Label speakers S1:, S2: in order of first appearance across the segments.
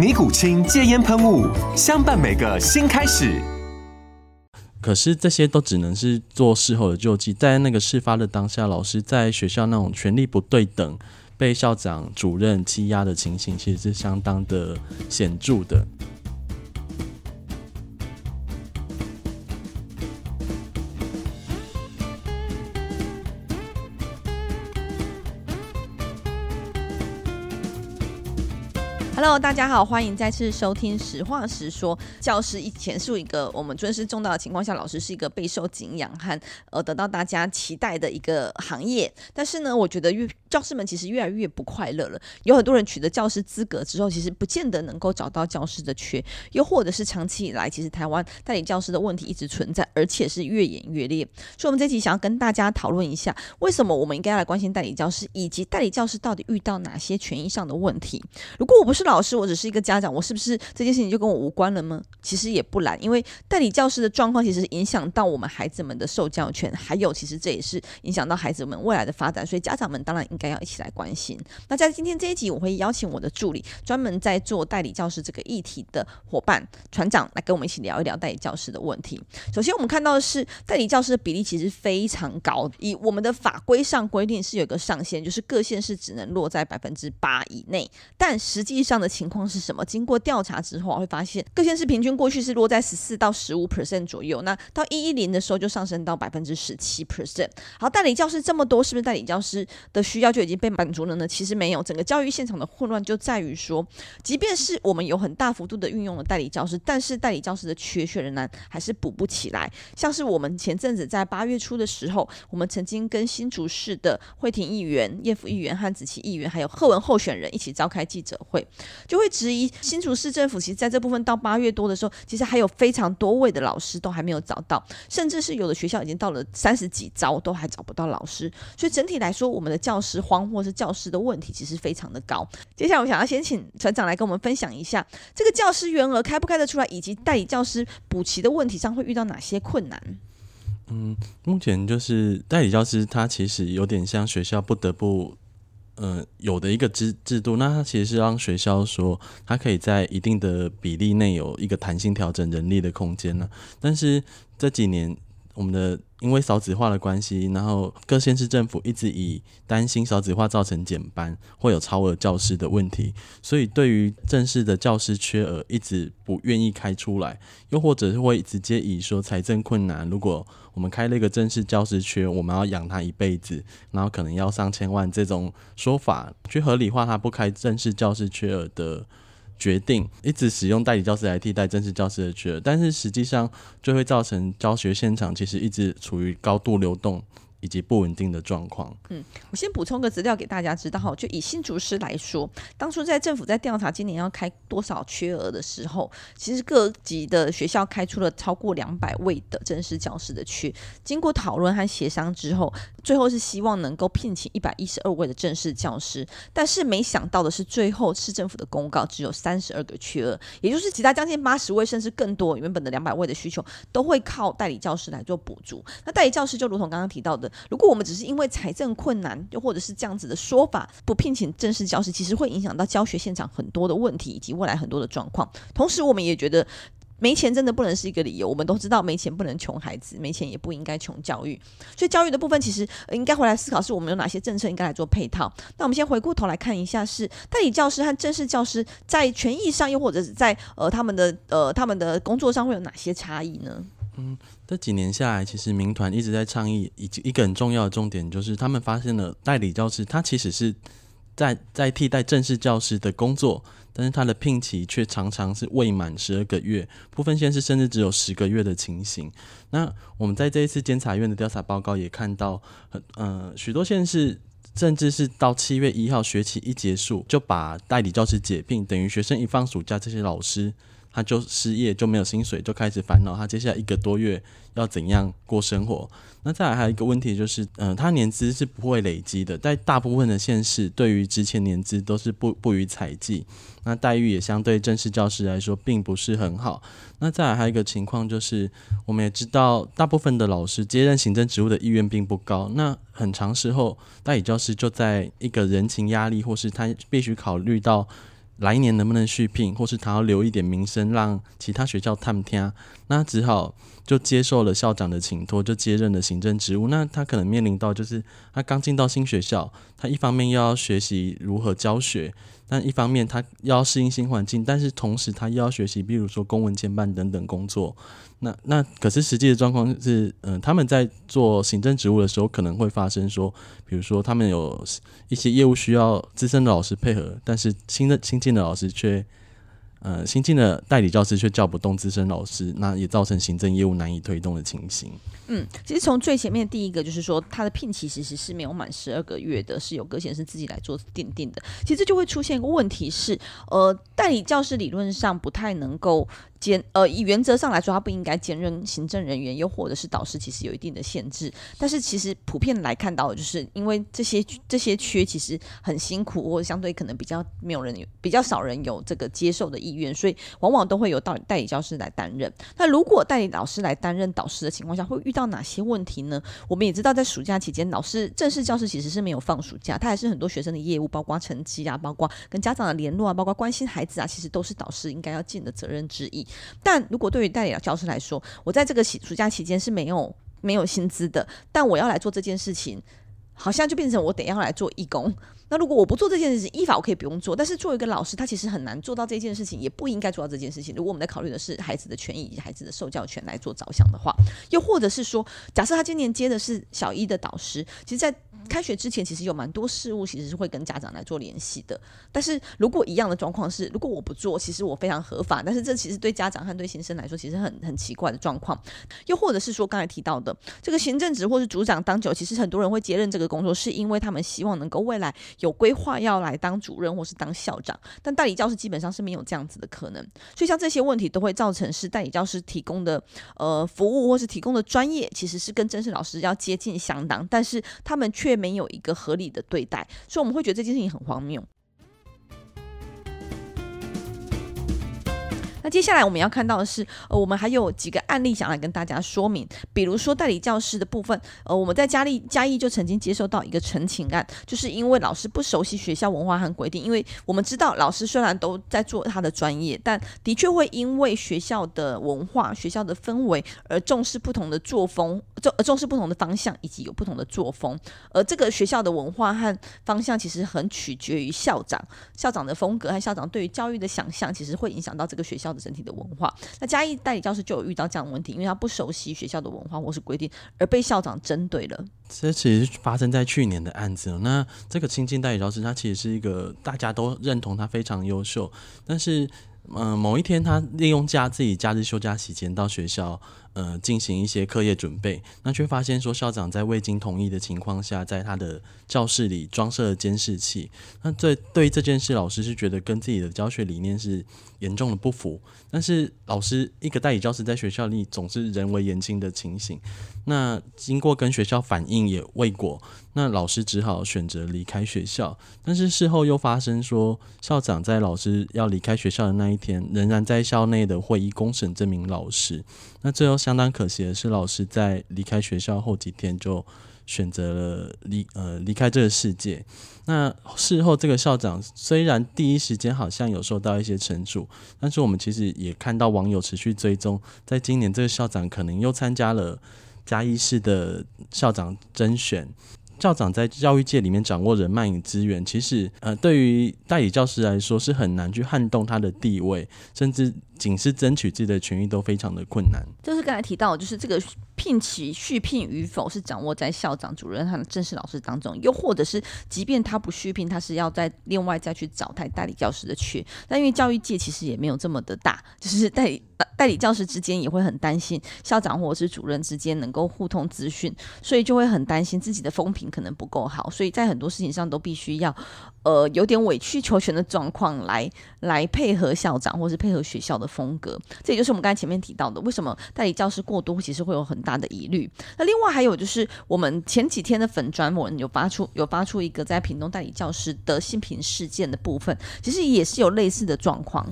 S1: 尼古清戒烟喷雾，相伴每个新开始。
S2: 可是这些都只能是做事后的救济，在那个事发的当下，老师在学校那种权力不对等、被校长、主任欺压的情形，其实是相当的显著的。
S3: Hello，大家好，欢迎再次收听《实话实说》。教师以前是一个我们尊师重道的情况下，老师是一个备受敬仰和呃得到大家期待的一个行业。但是呢，我觉得越教师们其实越来越不快乐了。有很多人取得教师资格之后，其实不见得能够找到教师的缺，又或者是长期以来，其实台湾代理教师的问题一直存在，而且是越演越烈。所以，我们这期想要跟大家讨论一下，为什么我们应该要来关心代理教师，以及代理教师到底遇到哪些权益上的问题。如果我不是老师，我只是一个家长，我是不是这件事情就跟我无关了吗？其实也不然，因为代理教师的状况其实影响到我们孩子们的受教权，还有其实这也是影响到孩子们未来的发展，所以家长们当然应该要一起来关心。那在今天这一集，我会邀请我的助理，专门在做代理教师这个议题的伙伴船长来跟我们一起聊一聊代理教师的问题。首先，我们看到的是代理教师的比例其实非常高，以我们的法规上规定是有一个上限，就是各县市只能落在百分之八以内，但实际上的情况。是什么？经过调查之后，会发现各县市平均过去是落在十四到十五 percent 左右。那到一一零的时候，就上升到百分之十七 percent。好，代理教师这么多，是不是代理教师的需要就已经被满足了呢？其实没有，整个教育现场的混乱就在于说，即便是我们有很大幅度的运用了代理教师，但是代理教师的缺缺仍然还是补不起来。像是我们前阵子在八月初的时候，我们曾经跟新竹市的惠庭议员、叶福议员和子琪议员，还有贺文候选人一起召开记者会，就会。质疑新竹市政府，其实在这部分到八月多的时候，其实还有非常多位的老师都还没有找到，甚至是有的学校已经到了三十几招都还找不到老师，所以整体来说，我们的教师荒或是教师的问题其实非常的高。接下来，我想要先请船长来跟我们分享一下这个教师员额开不开得出来，以及代理教师补齐的问题上会遇到哪些困难？
S2: 嗯，目前就是代理教师，他其实有点像学校不得不。嗯，有的一个制制度，那它其实是让学校说，它可以在一定的比例内有一个弹性调整人力的空间呢。但是这几年，我们的因为少子化的关系，然后各县市政府一直以担心少子化造成减班，会有超额教师的问题，所以对于正式的教师缺额一直不愿意开出来，又或者是会直接以说财政困难，如果我们开了一个正式教师缺，我们要养他一辈子，然后可能要上千万这种说法，去合理化他不开正式教师缺额的。决定一直使用代理教师来替代正式教师的缺，但是实际上就会造成教学现场其实一直处于高度流动。以及不稳定的状况。
S3: 嗯，我先补充个资料给大家知道哈，就以新竹市来说，当初在政府在调查今年要开多少缺额的时候，其实各级的学校开出了超过两百位的正式教师的缺。经过讨论和协商之后，最后是希望能够聘请一百一十二位的正式教师。但是没想到的是，最后市政府的公告只有三十二个缺额，也就是其他将近八十位甚至更多原本的两百位的需求，都会靠代理教师来做补足。那代理教师就如同刚刚提到的。如果我们只是因为财政困难，又或者是这样子的说法，不聘请正式教师，其实会影响到教学现场很多的问题以及未来很多的状况。同时，我们也觉得没钱真的不能是一个理由。我们都知道没钱不能穷孩子，没钱也不应该穷教育。所以，教育的部分其实应该回来思考，是我们有哪些政策应该来做配套。那我们先回过头来看一下，是代理教师和正式教师在权益上，又或者是在呃他们的呃他们的工作上会有哪些差异呢？
S2: 嗯，这几年下来，其实民团一直在倡议，一一个很重要的重点就是，他们发现了代理教师，他其实是在在替代正式教师的工作，但是他的聘期却常常是未满十二个月，部分县市甚至只有十个月的情形。那我们在这一次监察院的调查报告也看到，呃，许多县市甚至是到七月一号学期一结束，就把代理教师解聘，等于学生一放暑假，这些老师。他就失业，就没有薪水，就开始烦恼他接下来一个多月要怎样过生活。那再来还有一个问题就是，嗯、他年资是不会累积的，在大部分的县市，对于之前年资都是不不予采计，那待遇也相对正式教师来说并不是很好。那再来还有一个情况就是，我们也知道，大部分的老师接任行政职务的意愿并不高。那很长时候，代理教师就在一个人情压力，或是他必须考虑到。来年能不能续聘，或是他要留一点名声，让其他学校探听，那只好就接受了校长的请托，就接任了行政职务。那他可能面临到就是，他刚进到新学校，他一方面又要学习如何教学。但一方面，他要适应新环境，但是同时他又要学习，比如说公文监办等等工作。那那可是实际的状况是，嗯、他们在做行政职务的时候，可能会发生说，比如说他们有一些业务需要资深的老师配合，但是新的新进的老师却。呃，新进的代理教师却叫不动资深老师，那也造成行政业务难以推动的情形。
S3: 嗯，其实从最前面第一个就是说，他的聘期其实是没有满十二个月的，是由葛先生自己来做定定的。其实就会出现一个问题是，呃，代理教师理论上不太能够。兼呃，以原则上来说，他不应该兼任行政人员，又或者是导师，其实有一定的限制。但是其实普遍来看到的就是，因为这些这些缺其实很辛苦，或者相对可能比较没有人有比较少人有这个接受的意愿，所以往往都会有代代理教师来担任。那如果代理老师来担任导师的情况下，会遇到哪些问题呢？我们也知道，在暑假期间，老师正式教师其实是没有放暑假，他还是很多学生的业务，包括成绩啊，包括跟家长的联络啊，包括关心孩子啊，其实都是导师应该要尽的责任之一。但如果对于代理教师来说，我在这个暑假期间是没有没有薪资的，但我要来做这件事情，好像就变成我得要来做义工。那如果我不做这件事情，依法我可以不用做，但是作为一个老师，他其实很难做到这件事情，也不应该做到这件事情。如果我们在考虑的是孩子的权益以及孩子的受教权来做着想的话，又或者是说，假设他今年接的是小一的导师，其实，在开学之前，其实有蛮多事务其实是会跟家长来做联系的。但是如果一样的状况是，如果我不做，其实我非常合法，但是这其实对家长和对新生来说，其实很很奇怪的状况。又或者是说，刚才提到的这个行政职或是组长当久，其实很多人会接任这个工作，是因为他们希望能够未来有规划要来当主任或是当校长。但代理教师基本上是没有这样子的可能，所以像这些问题都会造成是代理教师提供的呃服务或是提供的专业，其实是跟正式老师要接近相当，但是他们却没有一个合理的对待，所以我们会觉得这件事情很荒谬。接下来我们要看到的是，呃，我们还有几个案例想来跟大家说明，比如说代理教师的部分，呃，我们在嘉义嘉义就曾经接收到一个陈情案，就是因为老师不熟悉学校文化和规定，因为我们知道老师虽然都在做他的专业，但的确会因为学校的文化、学校的氛围而重视不同的作风，重重视不同的方向，以及有不同的作风。而这个学校的文化和方向其实很取决于校长，校长的风格和校长对于教育的想象，其实会影响到这个学校的整体的文化，那嘉义代理教师就有遇到这样的问题，因为他不熟悉学校的文化或是规定，而被校长针对了。
S2: 这其实发生在去年的案子。那这个亲近代理教师，他其实是一个大家都认同他非常优秀，但是，嗯、某一天他利用假自己假日休假期间到学校。呃，进行一些课业准备，那却发现说校长在未经同意的情况下，在他的教室里装设监视器。那这对于这件事，老师是觉得跟自己的教学理念是严重的不符。但是老师一个代理教师在学校里总是人微言轻的情形。那经过跟学校反映也未果，那老师只好选择离开学校。但是事后又发生说，校长在老师要离开学校的那一天，仍然在校内的会议公审这名老师。那最后相当可惜的是，老师在离开学校后几天就选择了离呃离开这个世界。那事后这个校长虽然第一时间好像有受到一些惩处，但是我们其实也看到网友持续追踪，在今年这个校长可能又参加了嘉义市的校长甄选。校长在教育界里面掌握人脉与资源，其实呃，对于代理教师来说是很难去撼动他的地位，甚至仅是争取自己的权益都非常的困难。
S3: 就是刚才提到，就是这个。聘期续聘与否是掌握在校长、主任和正式老师当中，又或者是即便他不续聘，他是要再另外再去找代代理教师的缺。但因为教育界其实也没有这么的大，就是代理代理教师之间也会很担心校长或者是主任之间能够互通资讯，所以就会很担心自己的风评可能不够好，所以在很多事情上都必须要呃有点委曲求全的状况来来配合校长或是配合学校的风格。这也就是我们刚才前面提到的，为什么代理教师过多其实会有很大。的疑虑。那另外还有就是，我们前几天的粉专文有发出有发出一个在屏东代理教师的性平事件的部分，其实也是有类似的状况。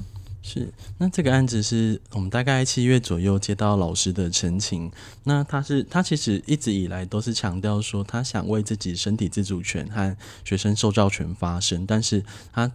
S2: 是，那这个案子是我们大概七月左右接到老师的陈情。那他是他其实一直以来都是强调说，他想为自己身体自主权和学生受教权发声，但是他。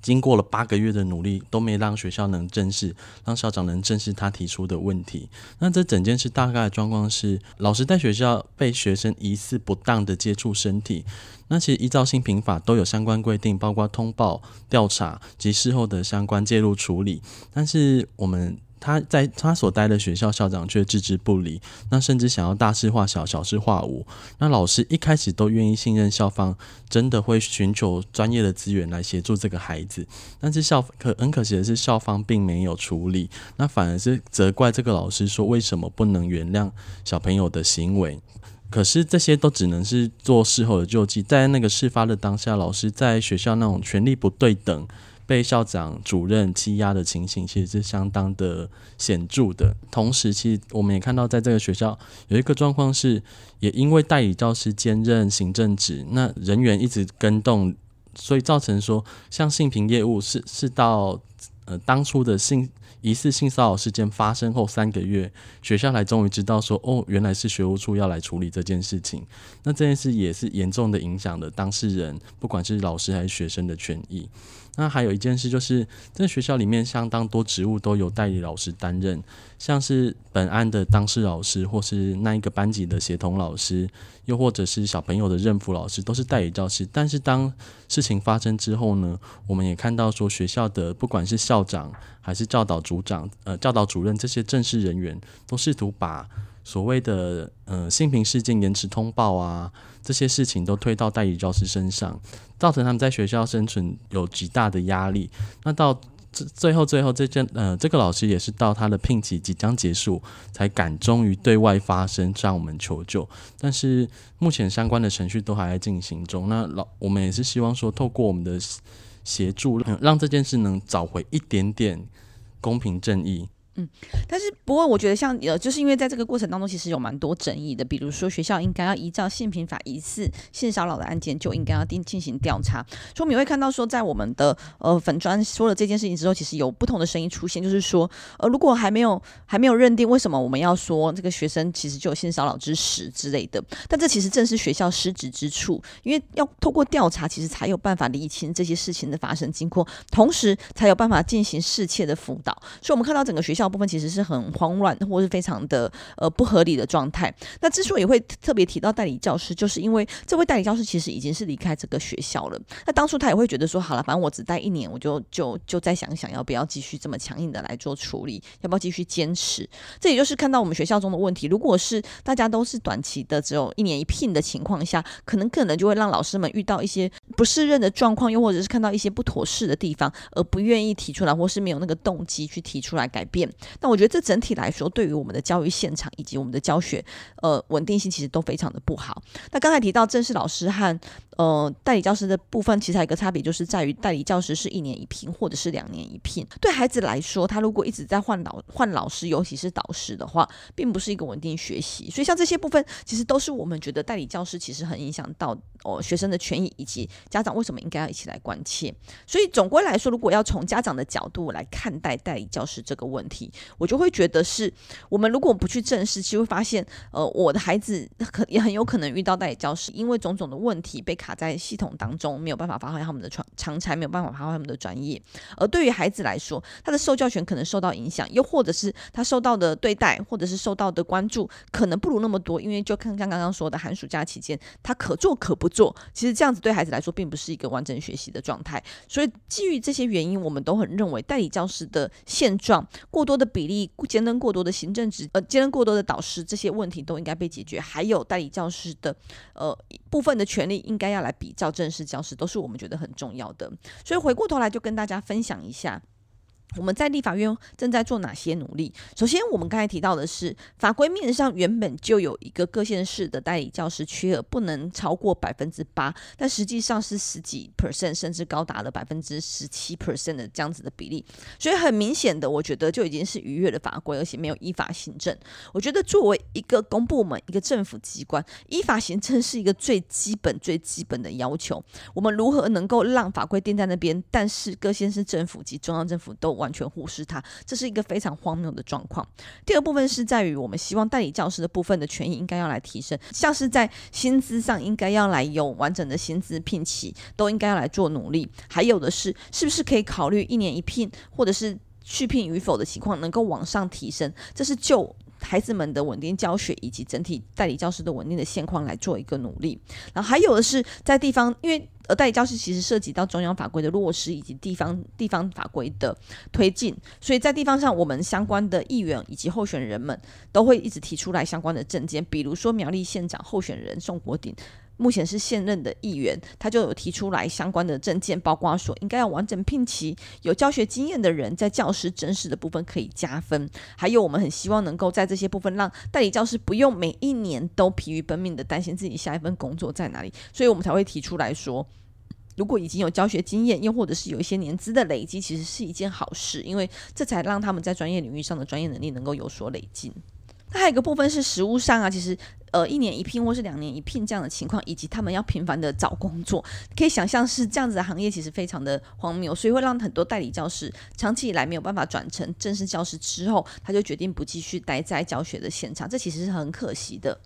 S2: 经过了八个月的努力，都没让学校能正视，让校长能正视他提出的问题。那这整件事大概的状况是，老师在学校被学生疑似不当的接触身体。那其实依照新平法都有相关规定，包括通报、调查及事后的相关介入处理。但是我们。他在他所待的学校校长却置之不理，那甚至想要大事化小，小事化无。那老师一开始都愿意信任校方，真的会寻求专业的资源来协助这个孩子。但是校可很可惜的是，校方并没有处理，那反而是责怪这个老师说，为什么不能原谅小朋友的行为？可是这些都只能是做事后的救济，在那个事发的当下，老师在学校那种权力不对等。被校长、主任欺压的情形，其实是相当的显著的。同时，其实我们也看到，在这个学校有一个状况是，也因为代理教师兼任行政职，那人员一直跟动，所以造成说，像性平业务是是到呃当初的性疑似性骚扰事件发生后三个月，学校才终于知道说，哦，原来是学务处要来处理这件事情。那这件事也是严重的影响了当事人，不管是老师还是学生的权益。那还有一件事就是，在学校里面相当多职务都由代理老师担任，像是本案的当事老师，或是那一个班级的协同老师，又或者是小朋友的任辅老师，都是代理教师。但是当事情发生之后呢，我们也看到说，学校的不管是校长还是教导组长、呃教导主任这些正式人员，都试图把所谓的呃性平事件延迟通报啊。这些事情都推到代理教师身上，造成他们在学校生存有极大的压力。那到最最后，最后这件呃，这个老师也是到他的聘期即将结束，才敢终于对外发声，向我们求救。但是目前相关的程序都还在进行中。那老我们也是希望说，透过我们的协助，让这件事能找回一点点公平正义。
S3: 嗯，但是不过我觉得像呃，就是因为在这个过程当中，其实有蛮多争议的。比如说学校应该要依照性平法疑似性骚扰的案件，就应该要进进行调查。所以我们也会看到说，在我们的呃粉专说了这件事情之后，其实有不同的声音出现，就是说呃，如果还没有还没有认定，为什么我们要说这个学生其实就有性骚扰之实之类的？但这其实正是学校失职之处，因为要透过调查，其实才有办法厘清这些事情的发生经过，同时才有办法进行适切的辅导。所以我们看到整个学校。部分其实是很慌乱或是非常的呃不合理的状态。那之所以会特别提到代理教师，就是因为这位代理教师其实已经是离开这个学校了。那当初他也会觉得说，好了，反正我只待一年，我就就就再想想要不要继续这么强硬的来做处理，要不要继续坚持？这也就是看到我们学校中的问题。如果是大家都是短期的，只有一年一聘的情况下，可能可能就会让老师们遇到一些不适任的状况，又或者是看到一些不妥适的地方，而不愿意提出来，或是没有那个动机去提出来改变。那我觉得这整体来说，对于我们的教育现场以及我们的教学，呃，稳定性其实都非常的不好。那刚才提到正式老师和呃代理教师的部分，其实还有一个差别，就是在于代理教师是一年一聘或者是两年一聘。对孩子来说，他如果一直在换老换老师，尤其是导师的话，并不是一个稳定学习。所以像这些部分，其实都是我们觉得代理教师其实很影响到哦学生的权益以及家长为什么应该要一起来关切。所以总归来说，如果要从家长的角度来看待代理教师这个问题。我就会觉得是我们如果不去正视，其实会发现，呃，我的孩子可也很有可能遇到代理教师，因为种种的问题被卡在系统当中，没有办法发挥他们的长长才，没有办法发挥他们的专业。而对于孩子来说，他的受教权可能受到影响，又或者是他受到的对待，或者是受到的关注，可能不如那么多。因为就看像刚刚说的，寒暑假期间，他可做可不做，其实这样子对孩子来说，并不是一个完整学习的状态。所以基于这些原因，我们都很认为代理教师的现状，过多的比例，兼任过多的行政职，呃，兼任过多的导师，这些问题都应该被解决。还有代理教师的呃部分的权利，应该要来比较正式教师，都是我们觉得很重要的。所以回过头来，就跟大家分享一下。我们在立法院正在做哪些努力？首先，我们刚才提到的是法规面上原本就有一个各县市的代理教师缺额不能超过百分之八，但实际上是十几 percent，甚至高达了百分之十七 percent 的这样子的比例。所以很明显的，我觉得就已经是逾越了法规，而且没有依法行政。我觉得作为一个公部门、一个政府机关，依法行政是一个最基本、最基本的要求。我们如何能够让法规定在那边，但是各县市政府及中央政府都完全忽视它，这是一个非常荒谬的状况。第二部分是在于，我们希望代理教师的部分的权益应该要来提升，像是在薪资上应该要来有完整的薪资聘期，都应该要来做努力。还有的是，是不是可以考虑一年一聘，或者是续聘与否的情况能够往上提升？这是就孩子们的稳定教学以及整体代理教师的稳定的现况来做一个努力。然后还有的是在地方，因为呃代理教师其实涉及到中央法规的落实以及地方地方法规的推进，所以在地方上，我们相关的议员以及候选人们都会一直提出来相关的证件，比如说苗栗县长候选人宋国鼎。目前是现任的议员，他就有提出来相关的证件，包括说应该要完整聘齐有教学经验的人，在教师真实的部分可以加分。还有，我们很希望能够在这些部分让代理教师不用每一年都疲于奔命的担心自己下一份工作在哪里，所以我们才会提出来说，如果已经有教学经验，又或者是有一些年资的累积，其实是一件好事，因为这才让他们在专业领域上的专业能力能够有所累进。那还有一个部分是实物上啊，其实呃一年一聘或是两年一聘这样的情况，以及他们要频繁的找工作，可以想象是这样子的行业其实非常的荒谬，所以会让很多代理教师长期以来没有办法转成正式教师之后，他就决定不继续待在教学的现场，这其实是很可惜的。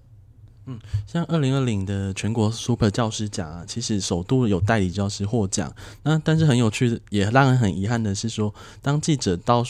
S2: 嗯，像二零二零的全国 Super 教师奖啊，其实首度有代理教师获奖。那但是很有趣，也让人很遗憾的是说，当记者到。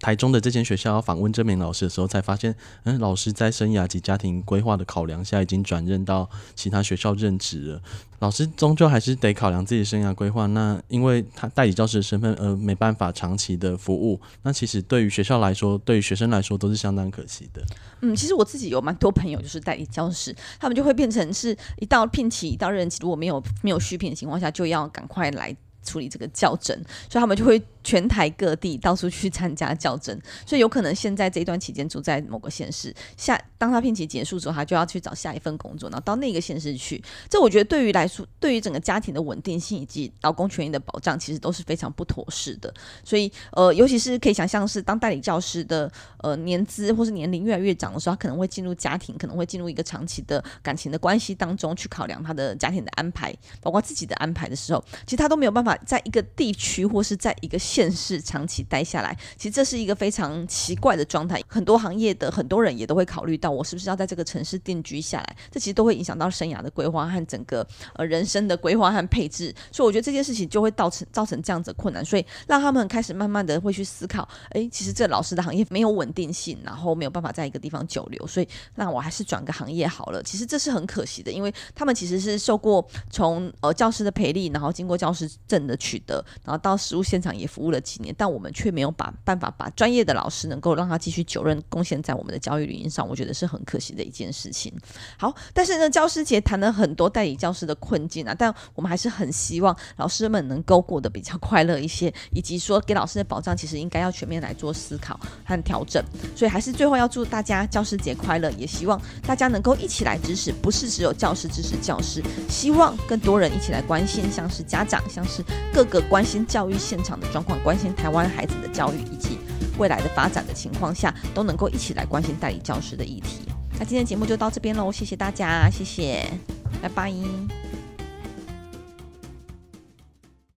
S2: 台中的这间学校要访问这名老师的时候，才发现，嗯，老师在生涯及家庭规划的考量下，已经转任到其他学校任职了。老师终究还是得考量自己生涯规划，那因为他代理教师的身份，而没办法长期的服务。那其实对于学校来说，对于学生来说，都是相当可惜的。
S3: 嗯，其实我自己有蛮多朋友就是代理教师，他们就会变成是一到聘期，一到任期，如果没有没有续聘的情况下，就要赶快来处理这个校正，所以他们就会。全台各地到处去参加校正，所以有可能现在这一段期间住在某个县市，下当他聘期结束之后，他就要去找下一份工作，然后到那个县市去。这我觉得对于来说，对于整个家庭的稳定性以及劳工权益的保障，其实都是非常不妥适的。所以呃，尤其是可以想象是当代理教师的呃年资或是年龄越来越长的时候，他可能会进入家庭，可能会进入一个长期的感情的关系当中去考量他的家庭的安排，包括自己的安排的时候，其实他都没有办法在一个地区或是在一个县。市长期待下来，其实这是一个非常奇怪的状态。很多行业的很多人也都会考虑到，我是不是要在这个城市定居下来？这其实都会影响到生涯的规划和整个呃人生的规划和配置。所以我觉得这件事情就会造成造成这样子的困难，所以让他们开始慢慢的会去思考：哎，其实这老师的行业没有稳定性，然后没有办法在一个地方久留，所以那我还是转个行业好了。其实这是很可惜的，因为他们其实是受过从呃教师的培力，然后经过教师证的取得，然后到实务现场也服务。了几年，但我们却没有把办法把专业的老师能够让他继续久任贡献在我们的教育领域上，我觉得是很可惜的一件事情。好，但是呢，教师节谈了很多代理教师的困境啊，但我们还是很希望老师们能够过得比较快乐一些，以及说给老师的保障，其实应该要全面来做思考和调整。所以还是最后要祝大家教师节快乐，也希望大家能够一起来支持，不是只有教师支持教师，希望更多人一起来关心，像是家长，像是各个关心教育现场的状况。关心台湾孩子的教育以及未来的发展的情况下，都能够一起来关心代理教师的议题。那今天节目就到这边喽，谢谢大家，谢谢，拜拜。